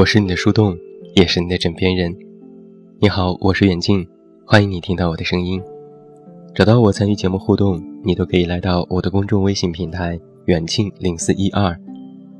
我是你的树洞，也是你的枕边人。你好，我是远近，欢迎你听到我的声音。找到我参与节目互动，你都可以来到我的公众微信平台远近零四一二，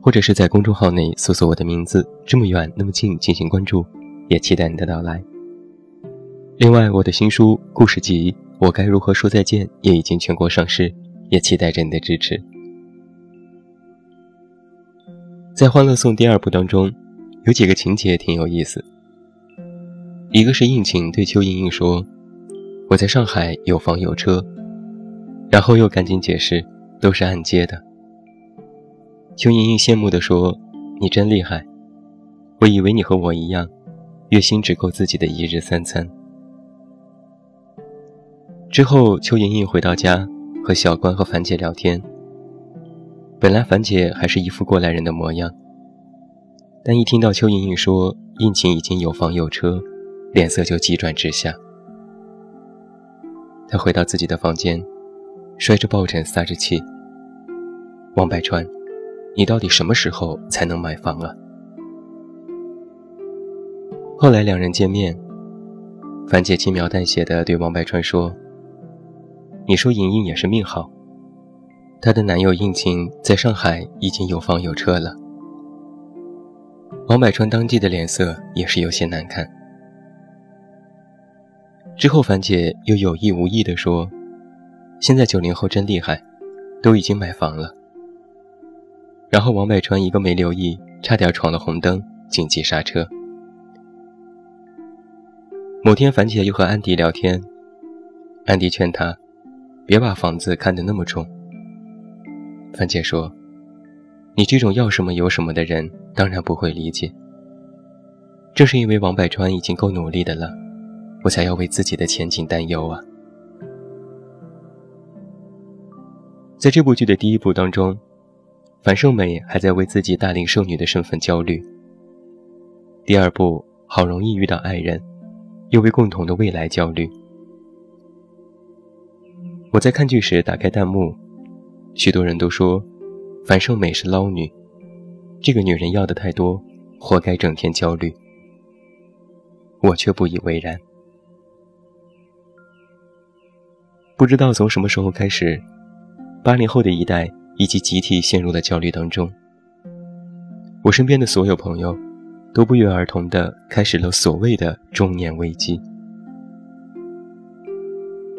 或者是在公众号内搜索我的名字这么远那么近进行关注，也期待你的到来。另外，我的新书故事集《我该如何说再见》也已经全国上市，也期待着你的支持。在《欢乐颂》第二部当中，有几个情节挺有意思。一个是应勤对邱莹莹说：“我在上海有房有车。”然后又赶紧解释：“都是按揭的。”邱莹莹羡慕地说：“你真厉害，我以为你和我一样，月薪只够自己的一日三餐。”之后，邱莹莹回到家和小关和樊姐聊天。本来樊姐还是一副过来人的模样，但一听到邱莹莹说应勤已经有房有车，脸色就急转直下。她回到自己的房间，摔着抱枕撒着气：“王百川，你到底什么时候才能买房啊？”后来两人见面，樊姐轻描淡写的对王百川说：“你说莹莹也是命好。”她的男友应勤在上海已经有房有车了。王百川当即的脸色也是有些难看。之后，樊姐又有意无意地说：“现在九零后真厉害，都已经买房了。”然后王百川一个没留意，差点闯了红灯，紧急刹车。某天，樊姐又和安迪聊天，安迪劝她：“别把房子看得那么重。”樊姐说：“你这种要什么有什么的人，当然不会理解。正是因为王百川已经够努力的了，我才要为自己的前景担忧啊。”在这部剧的第一部当中，樊胜美还在为自己大龄剩女的身份焦虑。第二部好容易遇到爱人，又为共同的未来焦虑。我在看剧时打开弹幕。许多人都说，樊胜美是捞女，这个女人要的太多，活该整天焦虑。我却不以为然。不知道从什么时候开始，八零后的一代以及集体陷入了焦虑当中。我身边的所有朋友，都不约而同的开始了所谓的中年危机。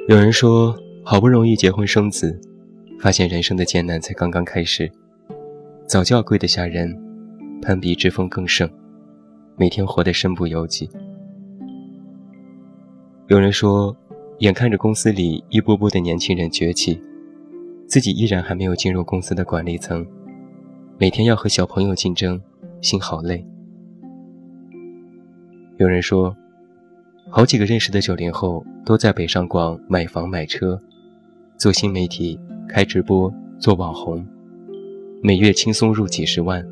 有人说，好不容易结婚生子。发现人生的艰难才刚刚开始，早教贵得吓人，攀比之风更盛，每天活得身不由己。有人说，眼看着公司里一波波的年轻人崛起，自己依然还没有进入公司的管理层，每天要和小朋友竞争，心好累。有人说，好几个认识的九零后都在北上广买房买车，做新媒体。开直播做网红，每月轻松入几十万，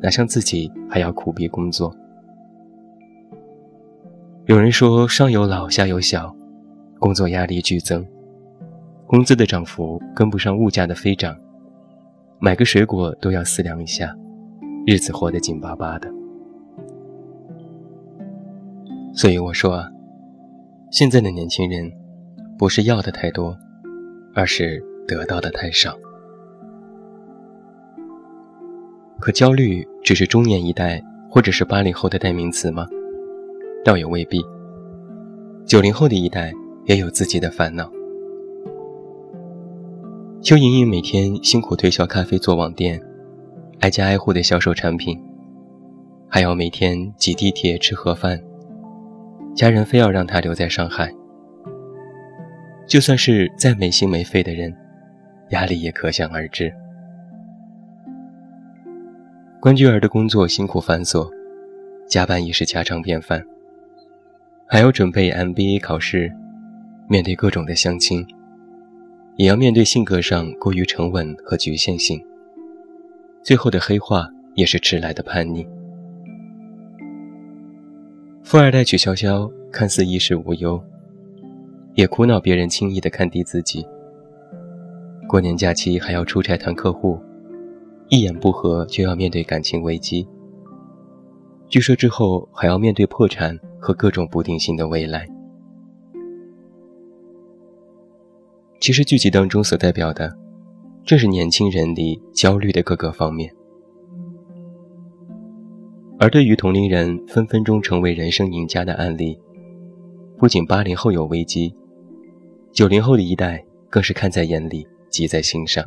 哪像自己还要苦逼工作？有人说上有老下有小，工作压力剧增，工资的涨幅跟不上物价的飞涨，买个水果都要思量一下，日子活得紧巴巴的。所以我说啊，现在的年轻人，不是要的太多，而是。得到的太少，可焦虑只是中年一代或者是八零后的代名词吗？倒也未必。九零后的一代也有自己的烦恼。邱莹莹每天辛苦推销咖啡做网店，挨家挨户的销售产品，还要每天挤地铁吃盒饭，家人非要让她留在上海。就算是再没心没肺的人。压力也可想而知。关雎儿的工作辛苦繁琐，加班已是家常便饭，还要准备 MBA 考试，面对各种的相亲，也要面对性格上过于沉稳和局限性，最后的黑化也是迟来的叛逆。富二代曲筱绡看似衣食无忧，也苦恼别人轻易的看低自己。过年假期还要出差谈客户，一言不合就要面对感情危机。据说之后还要面对破产和各种不定性的未来。其实剧集当中所代表的，正是年轻人里焦虑的各个方面。而对于同龄人分分钟成为人生赢家的案例，不仅八零后有危机，九零后的一代更是看在眼里，记在心上。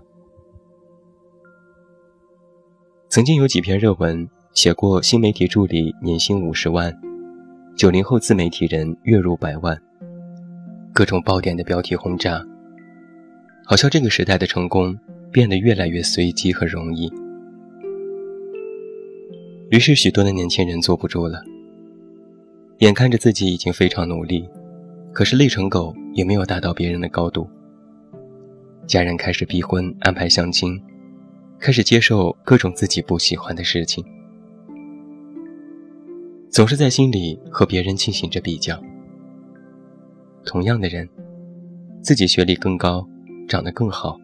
曾经有几篇热文写过新媒体助理年薪五十万，九零后自媒体人月入百万，各种爆点的标题轰炸，好像这个时代的成功变得越来越随机和容易。于是，许多的年轻人坐不住了，眼看着自己已经非常努力，可是累成狗也没有达到别人的高度。家人开始逼婚、安排相亲，开始接受各种自己不喜欢的事情，总是在心里和别人进行着比较。同样的人，自己学历更高，长得更好，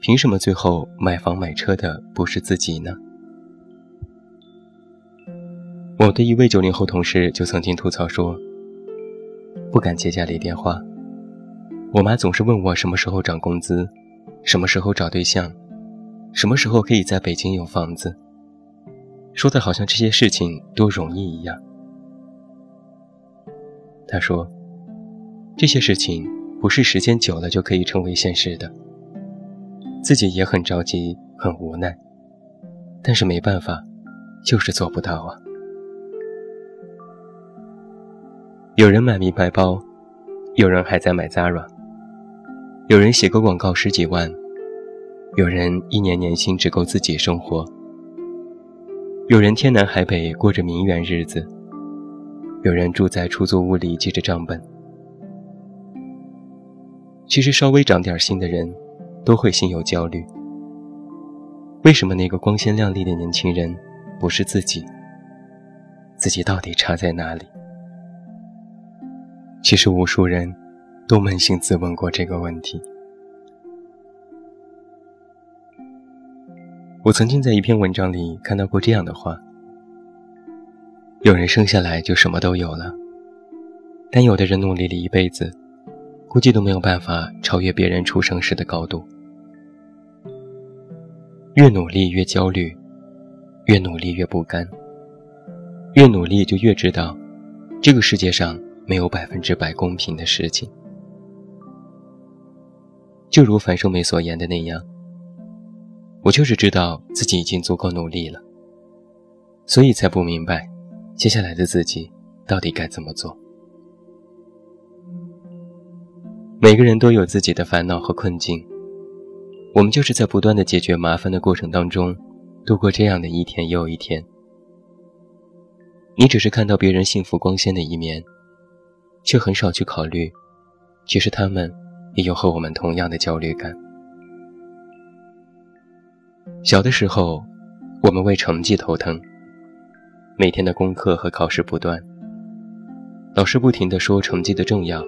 凭什么最后买房买车的不是自己呢？我的一位九零后同事就曾经吐槽说：“不敢接家里电话，我妈总是问我什么时候涨工资，什么时候找对象，什么时候可以在北京有房子，说的好像这些事情都容易一样。”他说：“这些事情不是时间久了就可以成为现实的，自己也很着急，很无奈，但是没办法，就是做不到啊。”有人买名牌包，有人还在买 Zara，有人写个广告十几万，有人一年年薪只够自己生活，有人天南海北过着名媛日子，有人住在出租屋里记着账本。其实稍微长点心的人，都会心有焦虑。为什么那个光鲜亮丽的年轻人不是自己？自己到底差在哪里？其实，无数人都扪心自问过这个问题。我曾经在一篇文章里看到过这样的话：有人生下来就什么都有了，但有的人努力了一辈子，估计都没有办法超越别人出生时的高度。越努力越焦虑，越努力越不甘，越努力就越知道，这个世界上。没有百分之百公平的事情，就如樊胜美所言的那样，我就是知道自己已经足够努力了，所以才不明白，接下来的自己到底该怎么做。每个人都有自己的烦恼和困境，我们就是在不断的解决麻烦的过程当中，度过这样的一天又一天。你只是看到别人幸福光鲜的一面。却很少去考虑，其实他们也有和我们同样的焦虑感。小的时候，我们为成绩头疼，每天的功课和考试不断，老师不停地说成绩的重要，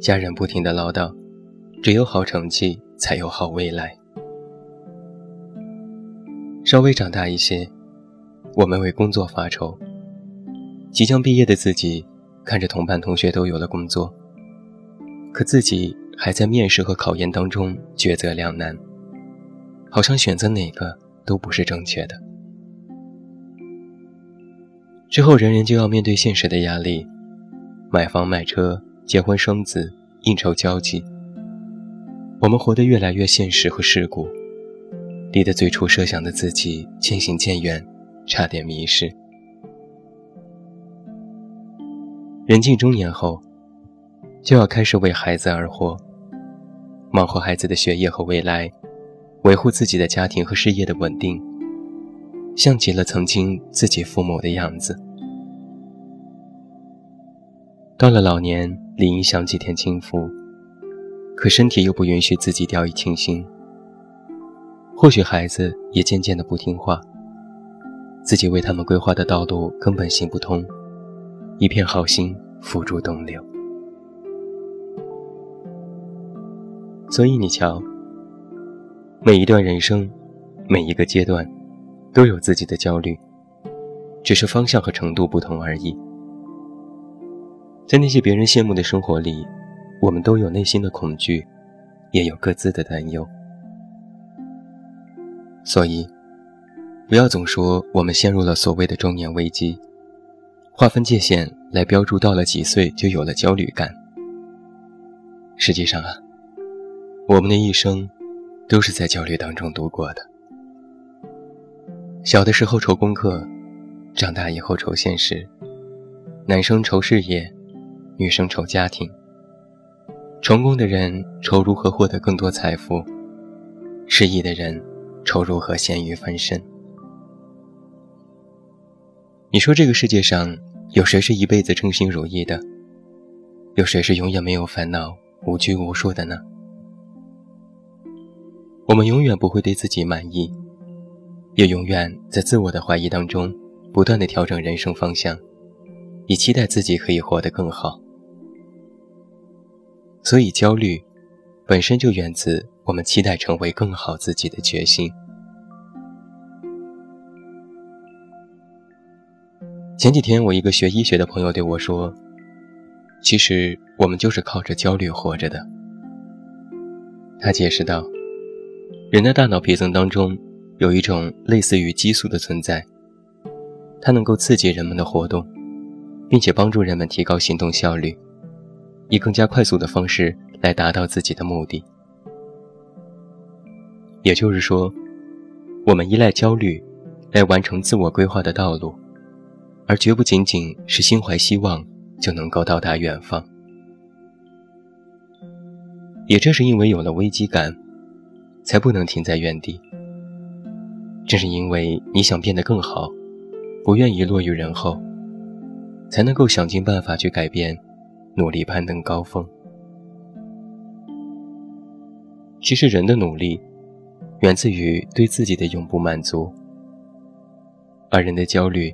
家人不停地唠叨，只有好成绩才有好未来。稍微长大一些，我们为工作发愁，即将毕业的自己。看着同班同学都有了工作，可自己还在面试和考研当中抉择两难，好像选择哪个都不是正确的。之后，人人就要面对现实的压力，买房买车、结婚生子、应酬交际，我们活得越来越现实和世故，离得最初设想的自己渐行渐远，差点迷失。人近中年后，就要开始为孩子而活，忙活孩子的学业和未来，维护自己的家庭和事业的稳定，像极了曾经自己父母的样子。到了老年，理应享几天清福，可身体又不允许自己掉以轻心。或许孩子也渐渐的不听话，自己为他们规划的道路根本行不通。一片好心付诸东流，所以你瞧，每一段人生，每一个阶段，都有自己的焦虑，只是方向和程度不同而已。在那些别人羡慕的生活里，我们都有内心的恐惧，也有各自的担忧。所以，不要总说我们陷入了所谓的中年危机，划分界限来标注到了几岁就有了焦虑感。实际上啊，我们的一生都是在焦虑当中度过的。小的时候愁功课，长大以后愁现实。男生愁事业。女生愁家庭，成功的人愁如何获得更多财富，失意的人愁如何咸鱼翻身。你说这个世界上有谁是一辈子称心如意的？有谁是永远没有烦恼、无拘无束的呢？我们永远不会对自己满意，也永远在自我的怀疑当中不断的调整人生方向，以期待自己可以活得更好。所以，焦虑本身就源自我们期待成为更好自己的决心。前几天，我一个学医学的朋友对我说：“其实我们就是靠着焦虑活着的。”他解释道：“人的大脑皮层当中有一种类似于激素的存在，它能够刺激人们的活动，并且帮助人们提高行动效率。”以更加快速的方式来达到自己的目的，也就是说，我们依赖焦虑来完成自我规划的道路，而绝不仅仅是心怀希望就能够到达远方。也正是因为有了危机感，才不能停在原地。正是因为你想变得更好，不愿意落于人后，才能够想尽办法去改变。努力攀登高峰。其实，人的努力源自于对自己的永不满足，而人的焦虑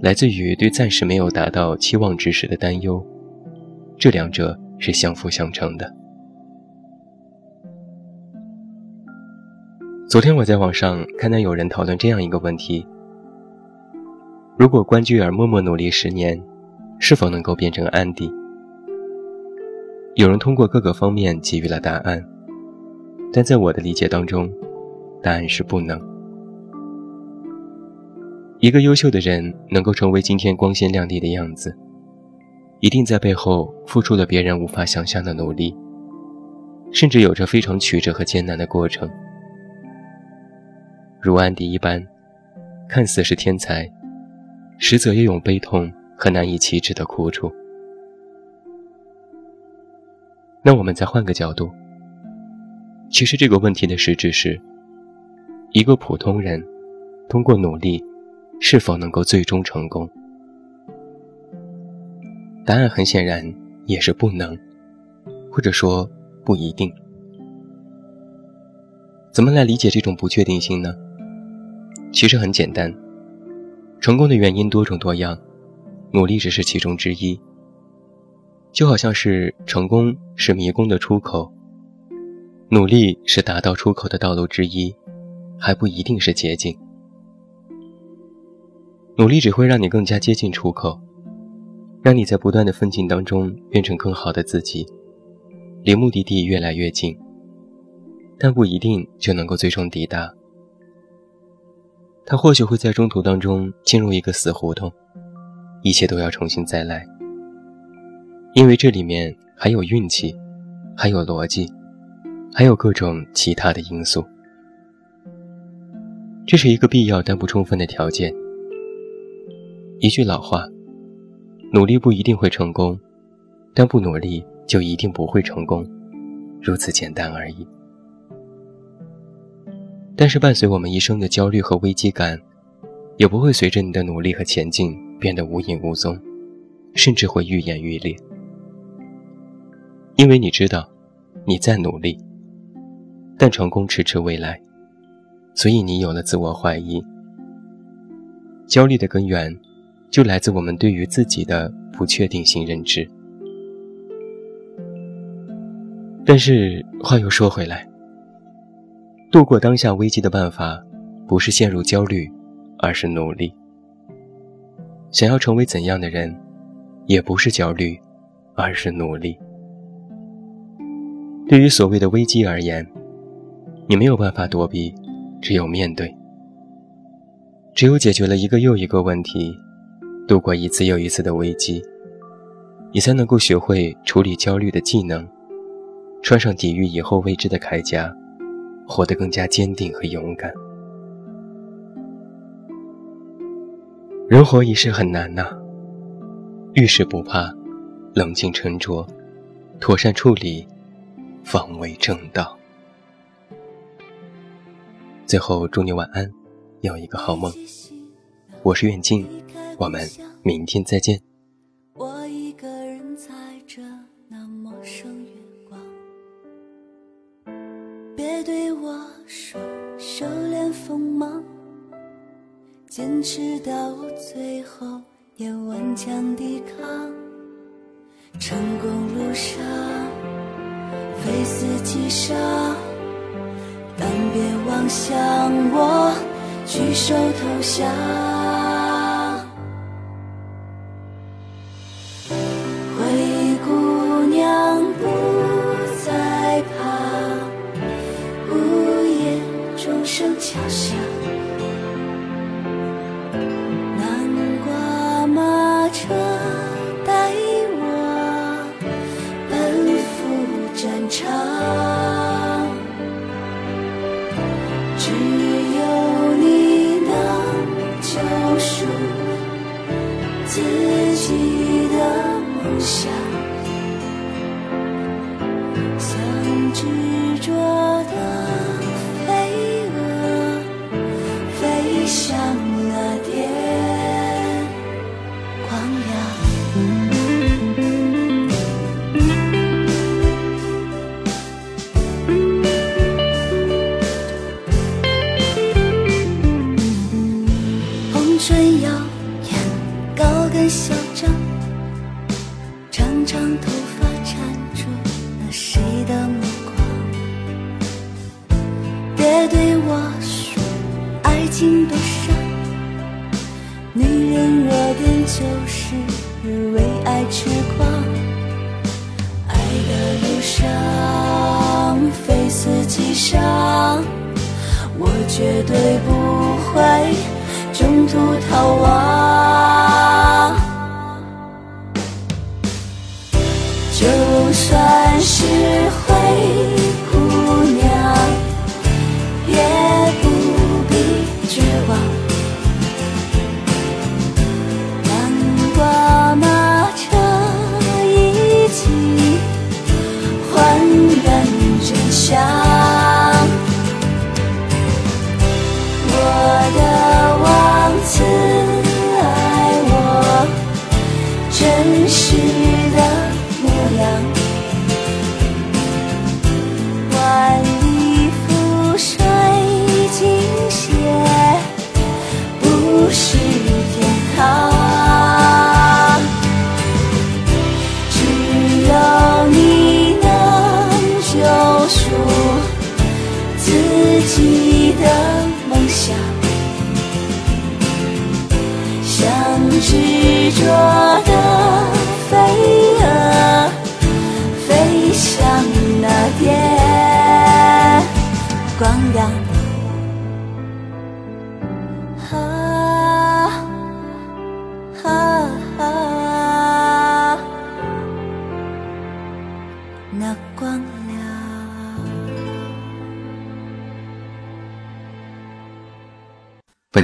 来自于对暂时没有达到期望值时的担忧。这两者是相辅相成的。昨天我在网上看到有人讨论这样一个问题：如果关雎尔默默努力十年，是否能够变成安迪？有人通过各个方面给予了答案，但在我的理解当中，答案是不能。一个优秀的人能够成为今天光鲜亮丽的样子，一定在背后付出了别人无法想象的努力，甚至有着非常曲折和艰难的过程。如安迪一般，看似是天才，实则也有悲痛和难以启齿的苦楚。那我们再换个角度，其实这个问题的实质是：一个普通人通过努力，是否能够最终成功？答案很显然也是不能，或者说不一定。怎么来理解这种不确定性呢？其实很简单，成功的原因多种多样，努力只是其中之一。就好像是成功是迷宫的出口，努力是达到出口的道路之一，还不一定是捷径。努力只会让你更加接近出口，让你在不断的奋进当中变成更好的自己，离目的地越来越近。但不一定就能够最终抵达，他或许会在中途当中进入一个死胡同，一切都要重新再来。因为这里面还有运气，还有逻辑，还有各种其他的因素。这是一个必要但不充分的条件。一句老话：努力不一定会成功，但不努力就一定不会成功，如此简单而已。但是伴随我们一生的焦虑和危机感，也不会随着你的努力和前进变得无影无踪，甚至会愈演愈烈。因为你知道，你在努力，但成功迟迟未来，所以你有了自我怀疑。焦虑的根源，就来自我们对于自己的不确定性认知。但是话又说回来，度过当下危机的办法，不是陷入焦虑，而是努力。想要成为怎样的人，也不是焦虑，而是努力。对于所谓的危机而言，你没有办法躲避，只有面对。只有解决了一个又一个问题，度过一次又一次的危机，你才能够学会处理焦虑的技能，穿上抵御以后未知的铠甲，活得更加坚定和勇敢。人活一世很难呐，遇事不怕，冷静沉着，妥善处理，方为正道。最后，祝你晚安，有一个好梦。我是远近，我们明天再见。坚持到最后也顽强抵抗，成功路上非死即伤，但别妄想我举手投降。执着的多伤，女人弱点就是为爱痴狂，爱的路上非死即伤，我绝对不会中途逃亡。就算是记得。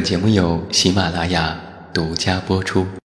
节目由喜马拉雅独家播出。